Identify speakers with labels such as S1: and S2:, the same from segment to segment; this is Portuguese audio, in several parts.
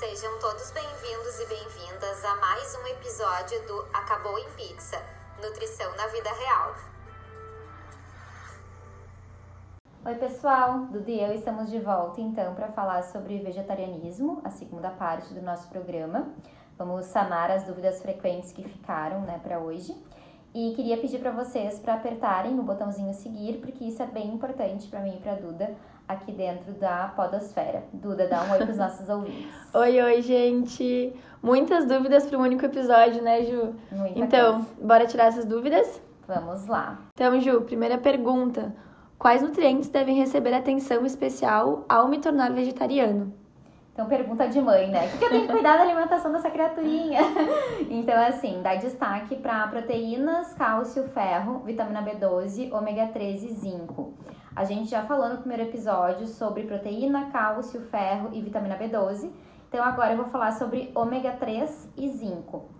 S1: Sejam todos bem-vindos e bem-vindas a mais um episódio do Acabou em Pizza Nutrição na Vida Real.
S2: Oi, pessoal! Dudu e eu estamos de volta então para falar sobre vegetarianismo, a segunda parte do nosso programa. Vamos sanar as dúvidas frequentes que ficaram né, para hoje. E queria pedir para vocês para apertarem o botãozinho seguir, porque isso é bem importante para mim e para Duda aqui dentro da Podosfera. Duda, dá um oi para os nossos ouvintes.
S3: Oi, oi, gente! Muitas dúvidas para um único episódio, né, Ju?
S2: Muita
S3: então,
S2: coisa.
S3: bora tirar essas dúvidas?
S2: Vamos lá.
S3: Então, Ju, primeira pergunta. Quais nutrientes devem receber atenção especial ao me tornar vegetariano?
S2: Então, pergunta de mãe, né? O que eu tenho que cuidar da alimentação dessa criaturinha? Então, assim, dá destaque para proteínas, cálcio, ferro, vitamina B12, ômega 3 e zinco. A gente já falou no primeiro episódio sobre proteína, cálcio, ferro e vitamina B12. Então, agora eu vou falar sobre ômega 3 e zinco.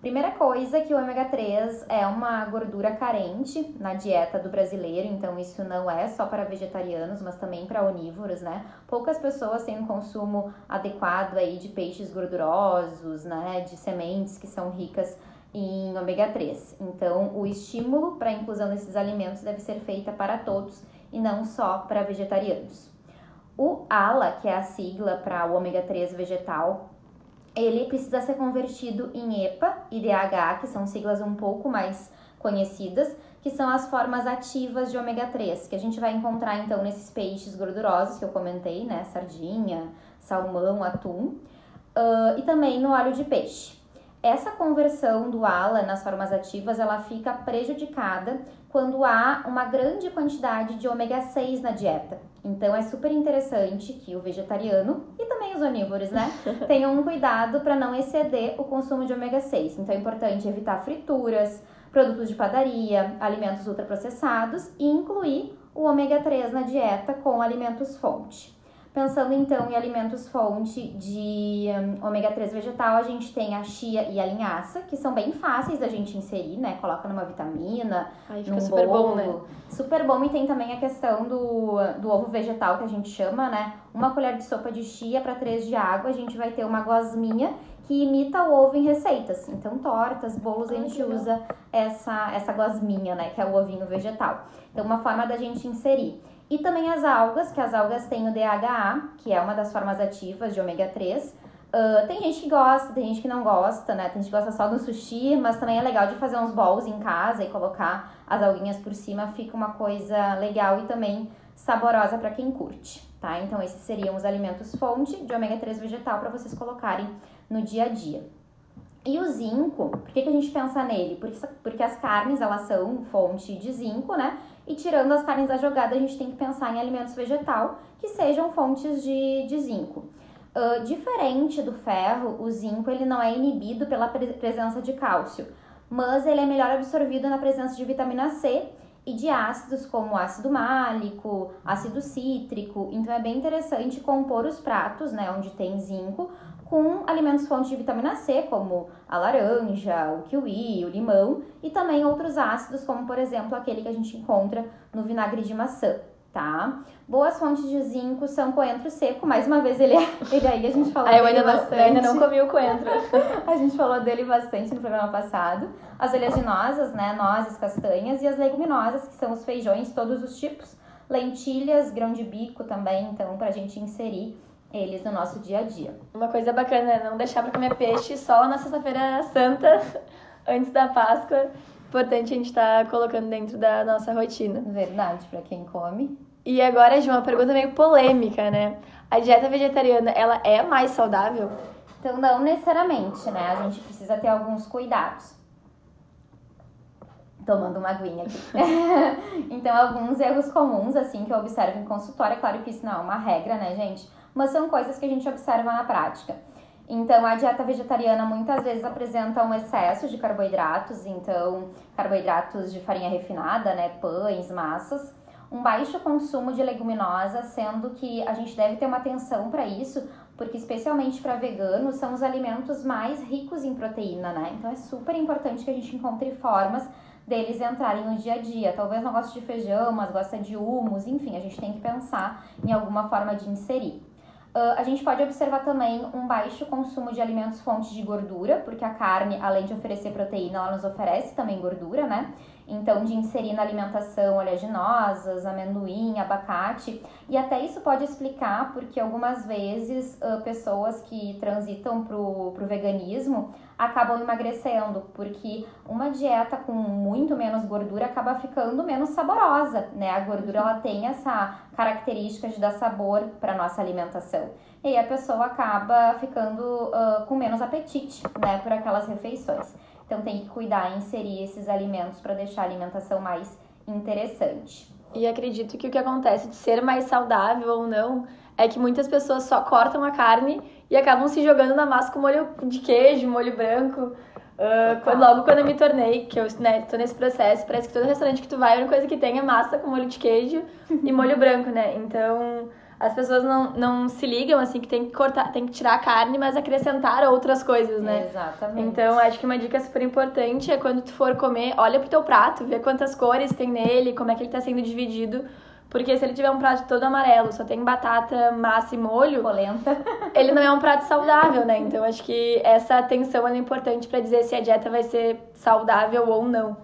S2: Primeira coisa que o ômega 3 é uma gordura carente na dieta do brasileiro, então isso não é só para vegetarianos, mas também para onívoros, né? Poucas pessoas têm um consumo adequado aí de peixes gordurosos, né, de sementes que são ricas em ômega 3. Então, o estímulo para a inclusão desses alimentos deve ser feita para todos e não só para vegetarianos. O ALA, que é a sigla para o ômega 3 vegetal, ele precisa ser convertido em EPA e DHA, que são siglas um pouco mais conhecidas, que são as formas ativas de ômega 3, que a gente vai encontrar então nesses peixes gordurosos que eu comentei, né? Sardinha, salmão, atum, uh, e também no óleo de peixe. Essa conversão do ALA nas formas ativas, ela fica prejudicada quando há uma grande quantidade de ômega 6 na dieta. Então é super interessante que o vegetariano e também os onívoros, né, tenham um cuidado para não exceder o consumo de ômega 6. Então é importante evitar frituras, produtos de padaria, alimentos ultraprocessados e incluir o ômega 3 na dieta com alimentos fonte. Pensando então em alimentos fonte de um, ômega 3 vegetal, a gente tem a chia e a linhaça, que são bem fáceis da gente inserir, né? Coloca numa vitamina,
S3: Aí fica
S2: num
S3: super
S2: bolo.
S3: bom, né?
S2: Super bom. E tem também a questão do, do ovo vegetal, que a gente chama, né? Uma colher de sopa de chia para três de água, a gente vai ter uma gosminha que imita o ovo em receitas. Então, tortas, bolos, a gente usa essa, essa gosminha, né? Que é o ovinho vegetal. Então, uma forma da gente inserir. E também as algas, que as algas têm o DHA, que é uma das formas ativas de ômega 3. Ah, tem gente que gosta, tem gente que não gosta, né? Tem gente que gosta só do sushi, mas também é legal de fazer uns bowls em casa e colocar as alguinhas por cima, fica uma coisa legal e também saborosa para quem curte, tá? Então esses seriam os alimentos fonte de ômega 3 vegetal para vocês colocarem no dia a dia. E o zinco, por que, que a gente pensa nele? Porque, porque as carnes, elas são fonte de zinco, né? E tirando as carnes da jogada, a gente tem que pensar em alimentos vegetal que sejam fontes de, de zinco. Ah, diferente do ferro, o zinco ele não é inibido pela pre- presença de cálcio, mas ele é melhor absorvido na presença de vitamina C e de ácidos como ácido málico, ácido cítrico. Então é bem interessante compor os pratos, né, onde tem zinco, com alimentos fontes de vitamina C, como a laranja, o kiwi, o limão, e também outros ácidos, como por exemplo aquele que a gente encontra no vinagre de maçã, tá? Boas fontes de zinco são coentro seco, mais uma vez ele, ele aí a gente falou
S3: Ah, eu ainda não,
S2: bastante.
S3: eu ainda não comi o coentro.
S2: A gente falou dele bastante no programa passado. As oleaginosas, né, nozes, castanhas e as leguminosas, que são os feijões, todos os tipos, lentilhas, grão de bico também, então pra gente inserir eles no nosso dia a dia.
S3: Uma coisa bacana é não deixar pra comer peixe só na sexta-feira santa, antes da Páscoa. Importante a gente estar colocando dentro da nossa rotina.
S2: Verdade, pra quem come.
S3: E agora, Ju, uma pergunta meio polêmica, né? A dieta vegetariana, ela é mais saudável?
S2: Então, não necessariamente, né? A gente precisa ter alguns cuidados. Tomando uma aguinha aqui. então, alguns erros comuns, assim, que eu observo em consultório. É claro que isso não é uma regra, né, gente? Mas são coisas que a gente observa na prática. Então, a dieta vegetariana muitas vezes apresenta um excesso de carboidratos, então, carboidratos de farinha refinada, né, pães, massas, um baixo consumo de leguminosas, sendo que a gente deve ter uma atenção para isso, porque especialmente para veganos são os alimentos mais ricos em proteína, né? Então é super importante que a gente encontre formas deles entrarem no dia a dia. Talvez não goste de feijão, mas gosta de humus, enfim, a gente tem que pensar em alguma forma de inserir. Uh, a gente pode observar também um baixo consumo de alimentos fontes de gordura, porque a carne, além de oferecer proteína, ela nos oferece também gordura, né? Então, de inserir na alimentação oleaginosas, amendoim, abacate. E até isso pode explicar porque algumas vezes uh, pessoas que transitam pro, pro veganismo acabam emagrecendo, porque uma dieta com muito menos gordura acaba ficando menos saborosa, né? A gordura ela tem essa característica de dar sabor para nossa alimentação. E aí a pessoa acaba ficando uh, com menos apetite, né, por aquelas refeições. Então tem que cuidar e inserir esses alimentos para deixar a alimentação mais interessante.
S3: E acredito que o que acontece de ser mais saudável ou não é que muitas pessoas só cortam a carne e acabam se jogando na massa com molho de queijo, molho branco. Uh, quando, logo quando eu me tornei, que eu né, tô nesse processo, parece que todo restaurante que tu vai, a única coisa que tem é massa com molho de queijo e molho branco, né? Então, as pessoas não, não se ligam, assim, que tem que cortar, tem que tirar a carne, mas acrescentar outras coisas, né?
S2: Exatamente.
S3: Então, acho que uma dica super importante é quando tu for comer, olha pro teu prato, vê quantas cores tem nele, como é que ele tá sendo dividido porque se ele tiver um prato todo amarelo, só tem batata, massa e molho,
S2: polenta,
S3: ele não é um prato saudável, né? Então acho que essa atenção é importante para dizer se a dieta vai ser saudável ou não.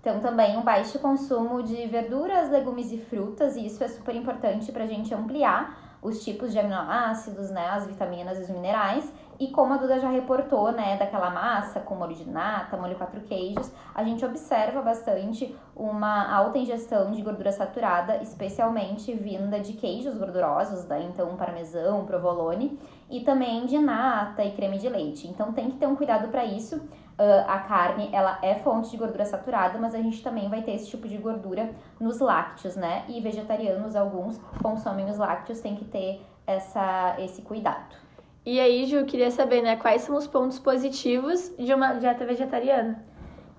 S2: Então, também um baixo consumo de verduras, legumes e frutas, e isso é super importante para a gente ampliar os tipos de aminoácidos, né, as vitaminas e os minerais. E como a Duda já reportou, né, daquela massa com molho de nata, molho quatro queijos, a gente observa bastante uma alta ingestão de gordura saturada, especialmente vinda de queijos gordurosos, né, então parmesão, provolone, e também de nata e creme de leite. Então tem que ter um cuidado para isso. Uh, a carne, ela é fonte de gordura saturada, mas a gente também vai ter esse tipo de gordura nos lácteos, né? E vegetarianos, alguns consomem os lácteos, tem que ter essa, esse cuidado.
S3: E aí, Ju, queria saber, né, quais são os pontos positivos de uma dieta vegetariana?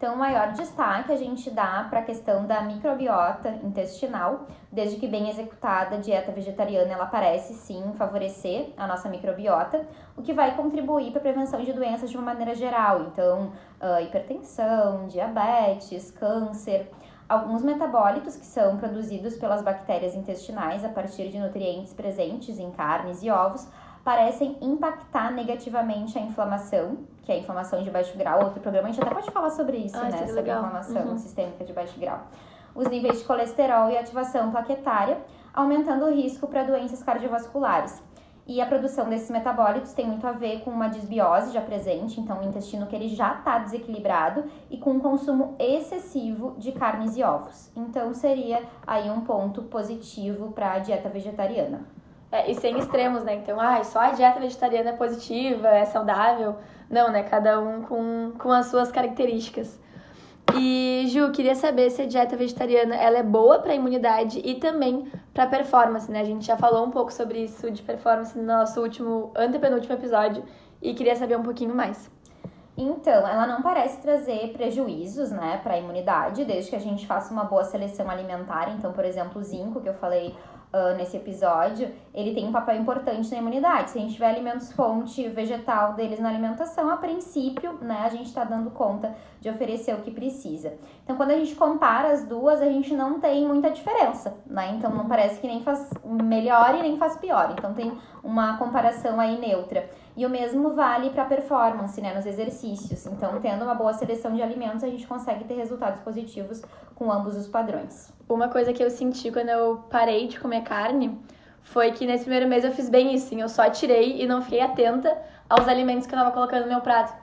S2: Então, o maior destaque a gente dá para a questão da microbiota intestinal. Desde que bem executada, a dieta vegetariana ela parece sim favorecer a nossa microbiota, o que vai contribuir para a prevenção de doenças de uma maneira geral. Então, uh, hipertensão, diabetes, câncer alguns metabólitos que são produzidos pelas bactérias intestinais a partir de nutrientes presentes em carnes e ovos parecem impactar negativamente a inflamação, que é a inflamação de baixo grau. Outro programa a gente até pode falar sobre isso,
S3: ah,
S2: né? Sobre
S3: legal.
S2: inflamação
S3: uhum.
S2: sistêmica de baixo grau. Os níveis de colesterol e ativação plaquetária, aumentando o risco para doenças cardiovasculares. E a produção desses metabólitos tem muito a ver com uma desbiose já presente, então o intestino que ele já está desequilibrado e com um consumo excessivo de carnes e ovos. Então seria aí um ponto positivo para a dieta vegetariana.
S3: É, e sem extremos, né? Então, ah, só a dieta vegetariana é positiva, é saudável. Não, né? Cada um com, com as suas características. E, Ju, queria saber se a dieta vegetariana ela é boa para a imunidade e também para performance, né? A gente já falou um pouco sobre isso de performance no nosso último, antepenúltimo episódio e queria saber um pouquinho mais.
S2: Então, ela não parece trazer prejuízos, né, para a imunidade, desde que a gente faça uma boa seleção alimentar. Então, por exemplo, o zinco que eu falei uh, nesse episódio, ele tem um papel importante na imunidade. Se a gente tiver alimentos fonte vegetal deles na alimentação, a princípio, né, a gente está dando conta de oferecer o que precisa. Então, quando a gente compara as duas, a gente não tem muita diferença, né? Então, não parece que nem faz melhor e nem faz pior. Então, tem uma comparação aí neutra. E o mesmo vale para performance, né, nos exercícios. Então, tendo uma boa seleção de alimentos, a gente consegue ter resultados positivos com ambos os padrões.
S3: Uma coisa que eu senti quando eu parei de comer carne foi que nesse primeiro mês eu fiz bem isso, sim. Eu só tirei e não fiquei atenta aos alimentos que eu estava colocando no meu prato.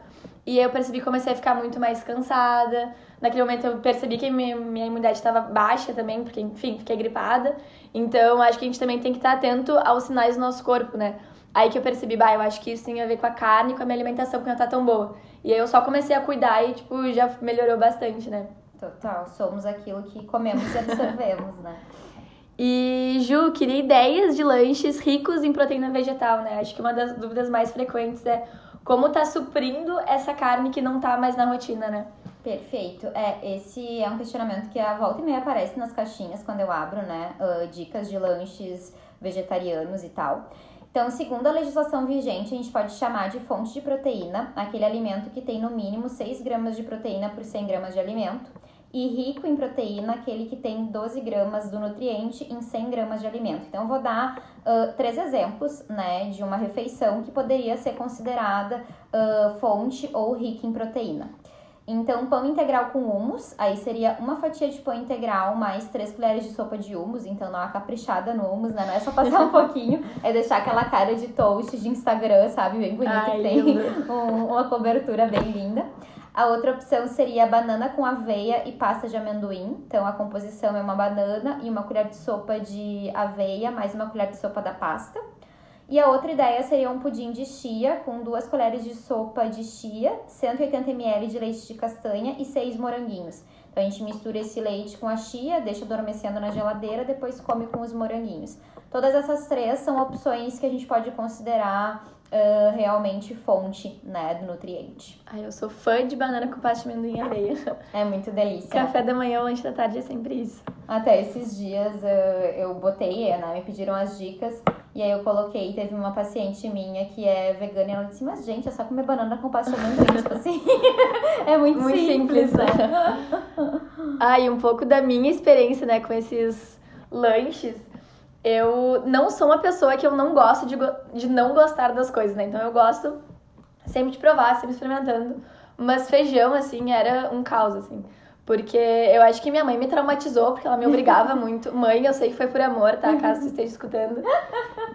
S3: E eu percebi que comecei a ficar muito mais cansada. Naquele momento eu percebi que minha imunidade estava baixa também, porque, enfim, fiquei gripada. Então acho que a gente também tem que estar atento aos sinais do nosso corpo, né? Aí que eu percebi, bah, eu acho que isso tem a ver com a carne e com a minha alimentação, que não tá tão boa. E aí eu só comecei a cuidar e, tipo, já melhorou bastante, né?
S2: Total, somos aquilo que comemos e absorvemos, né?
S3: E, Ju, queria ideias de lanches ricos em proteína vegetal, né? Acho que uma das dúvidas mais frequentes é como tá suprindo essa carne que não tá mais na rotina, né?
S2: Perfeito. É, esse é um questionamento que a volta e meia aparece nas caixinhas quando eu abro, né? Uh, dicas de lanches vegetarianos e tal. Então, segundo a legislação vigente, a gente pode chamar de fonte de proteína aquele alimento que tem no mínimo 6 gramas de proteína por 100 gramas de alimento, e rico em proteína, aquele que tem 12 gramas do nutriente em 100 gramas de alimento. Então, vou dar uh, três exemplos né, de uma refeição que poderia ser considerada uh, fonte ou rica em proteína. Então, pão integral com humus, aí seria uma fatia de pão integral mais três colheres de sopa de humus, então dá uma caprichada no humus, né? Não é só passar um pouquinho, é deixar aquela cara de toast de Instagram, sabe? Bem bonita, que tem um- uma cobertura bem linda. A outra opção seria banana com aveia e pasta de amendoim. Então, a composição é uma banana e uma colher de sopa de aveia, mais uma colher de sopa da pasta. E a outra ideia seria um pudim de chia com duas colheres de sopa de chia, 180 ml de leite de castanha e seis moranguinhos. Então a gente mistura esse leite com a chia, deixa adormecendo na geladeira, depois come com os moranguinhos. Todas essas três são opções que a gente pode considerar ah, realmente fonte né, do nutriente.
S3: Ai, eu sou fã de banana com pasta de amendoim e aveia.
S2: É muito delícia.
S3: Café da manhã ou lanche da tarde é sempre isso.
S2: Até esses dias eh, eu botei, né? Me pediram as dicas e aí eu coloquei. Teve uma paciente minha que é vegana e ela disse: Mas, gente, é só comer banana com pasta de amendoim. tipo assim. é muito,
S3: Muito
S2: simples,
S3: simples,
S2: né?
S3: Ah, e um pouco da minha experiência, né, com esses lanches. Eu não sou uma pessoa que eu não gosto de, de não gostar das coisas, né? Então eu gosto sempre de provar, sempre experimentando. Mas feijão, assim, era um caos, assim. Porque eu acho que minha mãe me traumatizou, porque ela me obrigava muito. Mãe, eu sei que foi por amor, tá? Caso tu esteja escutando.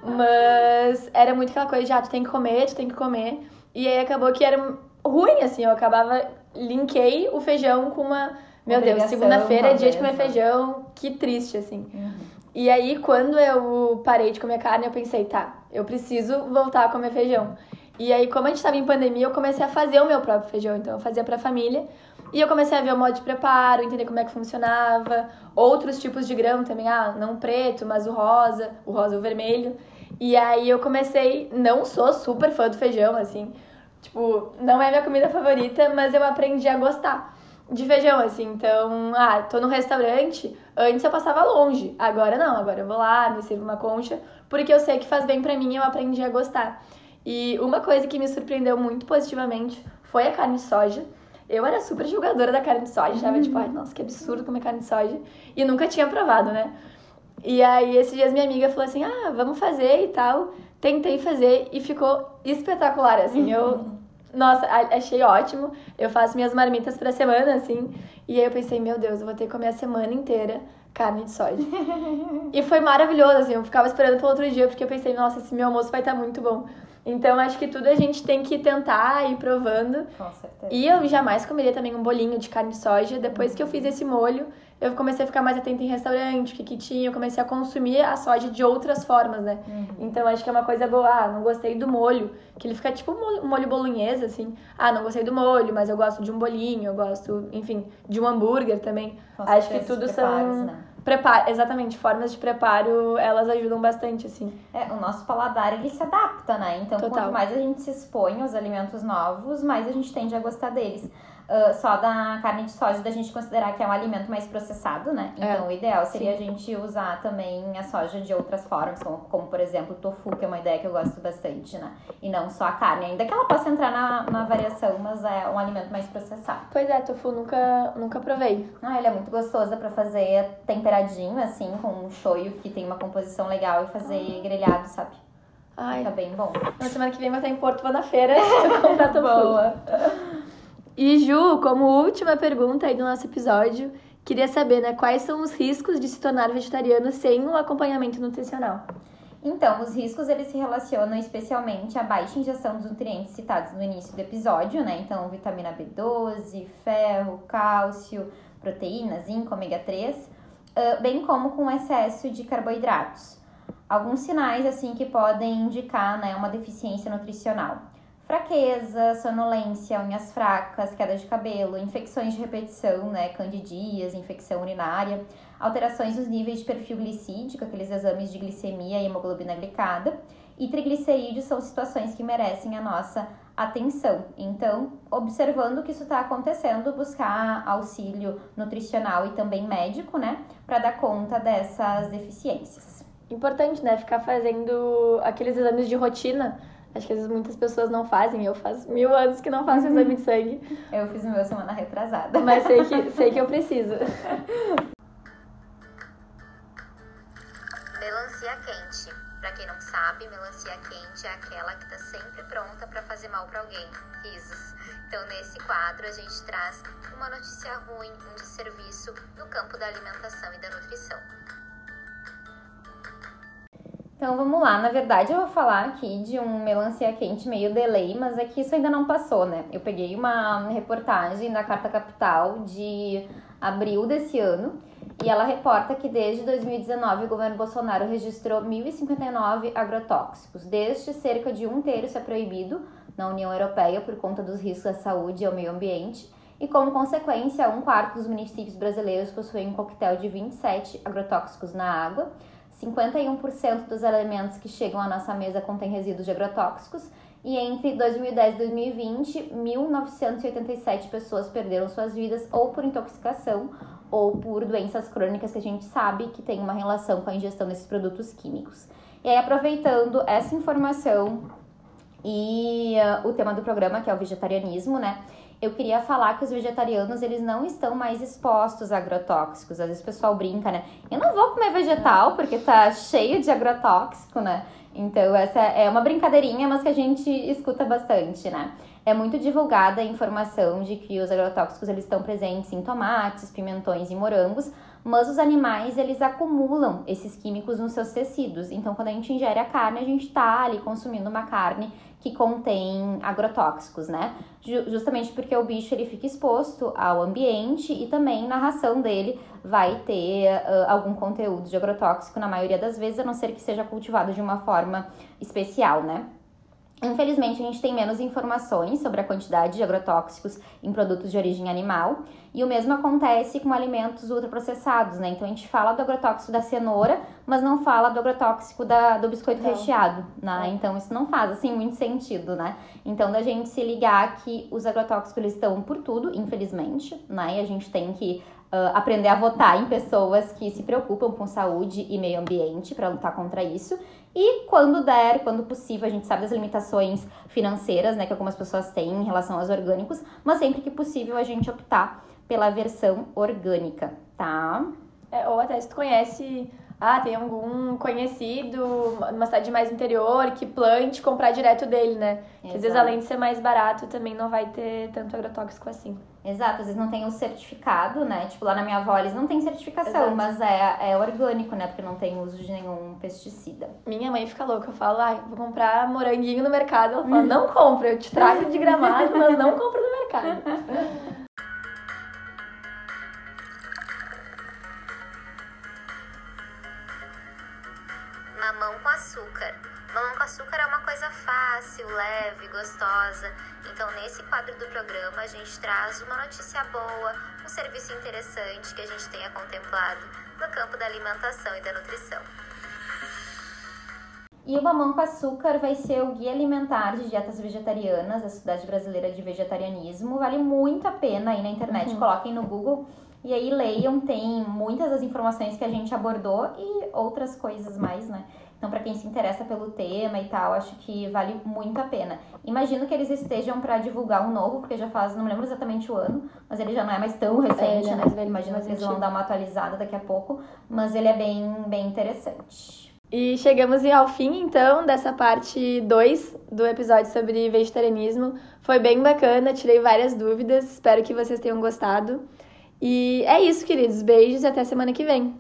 S3: Mas era muito aquela coisa de, ah, tu tem que comer, tu tem que comer. E aí acabou que era ruim, assim. Eu acabava, linkei o feijão com uma... Meu Deus,
S2: Obrigação,
S3: segunda-feira é dia de comer
S2: né?
S3: feijão. Que triste, assim.
S2: Uhum.
S3: E aí, quando eu parei de comer carne, eu pensei, tá, eu preciso voltar a comer feijão. E aí, como a gente tava em pandemia, eu comecei a fazer o meu próprio feijão. Então, eu fazia pra família. E eu comecei a ver o modo de preparo, entender como é que funcionava. Outros tipos de grão também. Ah, não o preto, mas o rosa. O rosa o vermelho. E aí, eu comecei... Não sou super fã do feijão, assim. Tipo, não é minha comida favorita, mas eu aprendi a gostar de feijão, assim. Então, ah, tô no restaurante, antes eu passava longe. Agora não, agora eu vou lá, me sirvo uma concha, porque eu sei que faz bem pra mim e eu aprendi a gostar. E uma coisa que me surpreendeu muito positivamente foi a carne de soja. Eu era super julgadora da carne de soja, achava tipo, ai, nossa, que absurdo comer carne de soja. E nunca tinha provado, né? E aí, esses dias minha amiga falou assim: ah, vamos fazer e tal. Tentei fazer e ficou espetacular, assim. Eu, nossa, achei ótimo. Eu faço minhas marmitas pra semana, assim. E aí eu pensei: meu Deus, eu vou ter que comer a semana inteira carne de soja. e foi maravilhoso, assim. Eu ficava esperando pelo outro dia, porque eu pensei: nossa, esse meu almoço vai estar muito bom. Então, acho que tudo a gente tem que tentar ir provando.
S2: Com certeza.
S3: E eu jamais comeria também um bolinho de carne de soja. Depois que eu fiz esse molho, eu comecei a ficar mais atenta em restaurante, o que, que tinha. Eu comecei a consumir a soja de outras formas, né? Então acho que é uma coisa boa. Ah, não gostei do molho. Que ele fica tipo um molho, bolonhesa, assim. Ah, não gostei do molho, mas eu gosto de um bolinho, eu gosto, enfim, de um hambúrguer também.
S2: Com
S3: acho que tudo são.
S2: né?
S3: Preparo, exatamente, formas de preparo, elas ajudam bastante, assim.
S2: É, o nosso paladar ele se adapta, né? Então,
S3: Total.
S2: quanto mais a gente se expõe aos alimentos novos, mais a gente tende a gostar deles. Ah, só da carne de soja da gente considerar que é um alimento mais processado, né?
S3: É,
S2: Então, o ideal seria
S3: sim.
S2: a gente usar também a soja de outras formas, como, como, por exemplo o tofu, que é uma ideia que eu gosto bastante, né? E não só a carne, ainda que ela possa entrar na, na variação, mas é um alimento mais processado.
S3: Pois é, tofu nunca, nunca provei.
S2: Ah, ele é muito gostoso pra fazer temperadinho, assim, com um shoyu que tem uma composição legal e fazer grelhado, sabe?
S3: Ai,
S2: Fica bem bom.
S3: na semana que vem vou estar em Porto, vou na feira comprar tofu.
S2: Boa.
S3: E Ju, como última pergunta aí do nosso episódio, queria saber, né, quais são os riscos de se tornar vegetariano sem um acompanhamento nutricional?
S2: Então, os riscos eles se relacionam especialmente à baixa ingestão dos nutrientes citados no início do episódio, né? Então, vitamina B12, ferro, cálcio, proteínas, zinco, ômega 3, ah, bem como com excesso de carboidratos. Alguns sinais assim que podem indicar, né, uma deficiência nutricional. Fraqueza, sonolência, unhas fracas, queda de cabelo, infecções de repetição, né, candidias, infecção urinária, alterações nos níveis de perfil glicídico, aqueles exames de glicemia e hemoglobina glicada, e triglicerídeos são situações que merecem a nossa atenção. Então, observando que isso está acontecendo, buscar auxílio nutricional e também médico, né, para dar conta dessas deficiências.
S3: Importante, né, ficar fazendo aqueles exames de rotina, Acho que às vezes muitas pessoas não fazem, eu faço mil anos que não faço exame de sangue.
S2: Eu fiz o meu semana retrasada.
S3: Mas sei que, sei que eu preciso.
S1: Melancia quente. Pra quem não sabe, melancia quente é aquela que tá sempre pronta para fazer mal para alguém. Risos. Então, nesse quadro, a gente traz uma notícia ruim, um desserviço no campo da alimentação e da nutrição.
S2: Então vamos lá, na verdade eu vou falar aqui de um melancia quente meio delay, mas é que isso ainda não passou, né? Eu peguei uma reportagem da Carta Capital de abril desse ano e ela reporta que desde 2019 o governo Bolsonaro registrou 1.059 agrotóxicos. Destes, cerca de um terço é proibido na União Europeia por conta dos riscos à saúde e ao meio ambiente. E como consequência, um quarto dos municípios brasileiros possuem um coquetel de 27 agrotóxicos na água. 51% dos alimentos que chegam à nossa mesa contêm resíduos de agrotóxicos. E entre 2010 e 2020, 1.987 pessoas perderam suas vidas ou por intoxicação ou por doenças crônicas que a gente sabe que tem uma relação com a ingestão desses produtos químicos. E aí, aproveitando essa informação e uh, o tema do programa, que é o vegetarianismo, né? Eu queria falar que os vegetarianos, eles não estão mais expostos a agrotóxicos. Às vezes o pessoal brinca, né? Eu não vou comer vegetal porque tá cheio de agrotóxico, né? Então, essa é uma brincadeirinha, mas que a gente escuta bastante, né? É muito divulgada a informação de que os agrotóxicos eles estão presentes em tomates, pimentões e morangos, mas os animais eles acumulam esses químicos nos seus tecidos. Então, quando a gente ingere a carne, a gente está ali consumindo uma carne que contém agrotóxicos, né? Justamente porque o bicho ele fica exposto ao ambiente e também na ração dele vai ter uh, algum conteúdo de agrotóxico na maioria das vezes, a não ser que seja cultivado de uma forma especial, né? Infelizmente, a gente tem menos informações sobre a quantidade de agrotóxicos em produtos de origem animal, e o mesmo acontece com alimentos ultraprocessados, né? Então, a gente fala do agrotóxico da cenoura, mas não fala do agrotóxico da, do biscoito não. recheado, né? É. Então, isso não faz, assim, muito sentido, né? Então, da gente se ligar que os agrotóxicos, eles estão por tudo, infelizmente, né? E a gente tem que Uh, aprender a votar em pessoas que se preocupam com saúde e meio ambiente para lutar contra isso. E quando der, quando possível, a gente sabe das limitações financeiras, né, que algumas pessoas têm em relação aos orgânicos, mas sempre que possível a gente optar pela versão orgânica, tá?
S3: É, ou até se tu conhece ah, tem algum conhecido, uma cidade mais interior, que plante comprar direto dele, né? Que às vezes, além de ser mais barato, também não vai ter tanto agrotóxico assim.
S2: Exato, às vezes não tem o certificado, né? Tipo, lá na minha avó eles não tem certificação, Exato. mas é, é orgânico, né? Porque não tem uso de nenhum pesticida.
S3: Minha mãe fica louca, eu falo, ah, vou comprar moranguinho no mercado. Ela fala, não compra, eu te trago de gramado, mas não compra no mercado.
S1: mamão com açúcar. Mamão com açúcar é uma coisa fácil, leve, gostosa. Então, nesse quadro do programa, a gente traz uma notícia boa, um serviço interessante que a gente tenha contemplado no campo da alimentação e da nutrição.
S2: E o Mamão com Açúcar vai ser o guia alimentar de dietas vegetarianas da Sociedade Brasileira de Vegetarianismo. Vale muito a pena aí na internet, uhum. coloquem no Google e aí leiam, tem muitas das informações que a gente abordou e outras coisas mais, né? Então, para quem se interessa pelo tema e tal, acho que vale muito a pena. Imagino que eles estejam para divulgar um novo, porque já faz, não me lembro exatamente o ano, mas ele já não é mais tão recente, é, né? É Imagino que eles vão dar uma atualizada daqui a pouco, mas ele é bem, bem interessante.
S3: E chegamos ao fim, então, dessa parte 2 do episódio sobre vegetarianismo. Foi bem bacana, tirei várias dúvidas, espero que vocês tenham gostado. E é isso, queridos. Beijos e até semana que vem.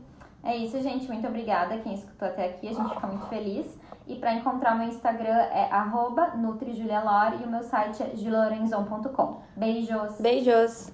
S2: É isso, gente. Muito obrigada quem escutou até aqui. A gente fica muito feliz. E para encontrar meu Instagram é arroba NutriJuliaLore e o meu site é julorenzon.com. Beijos!
S3: Beijos!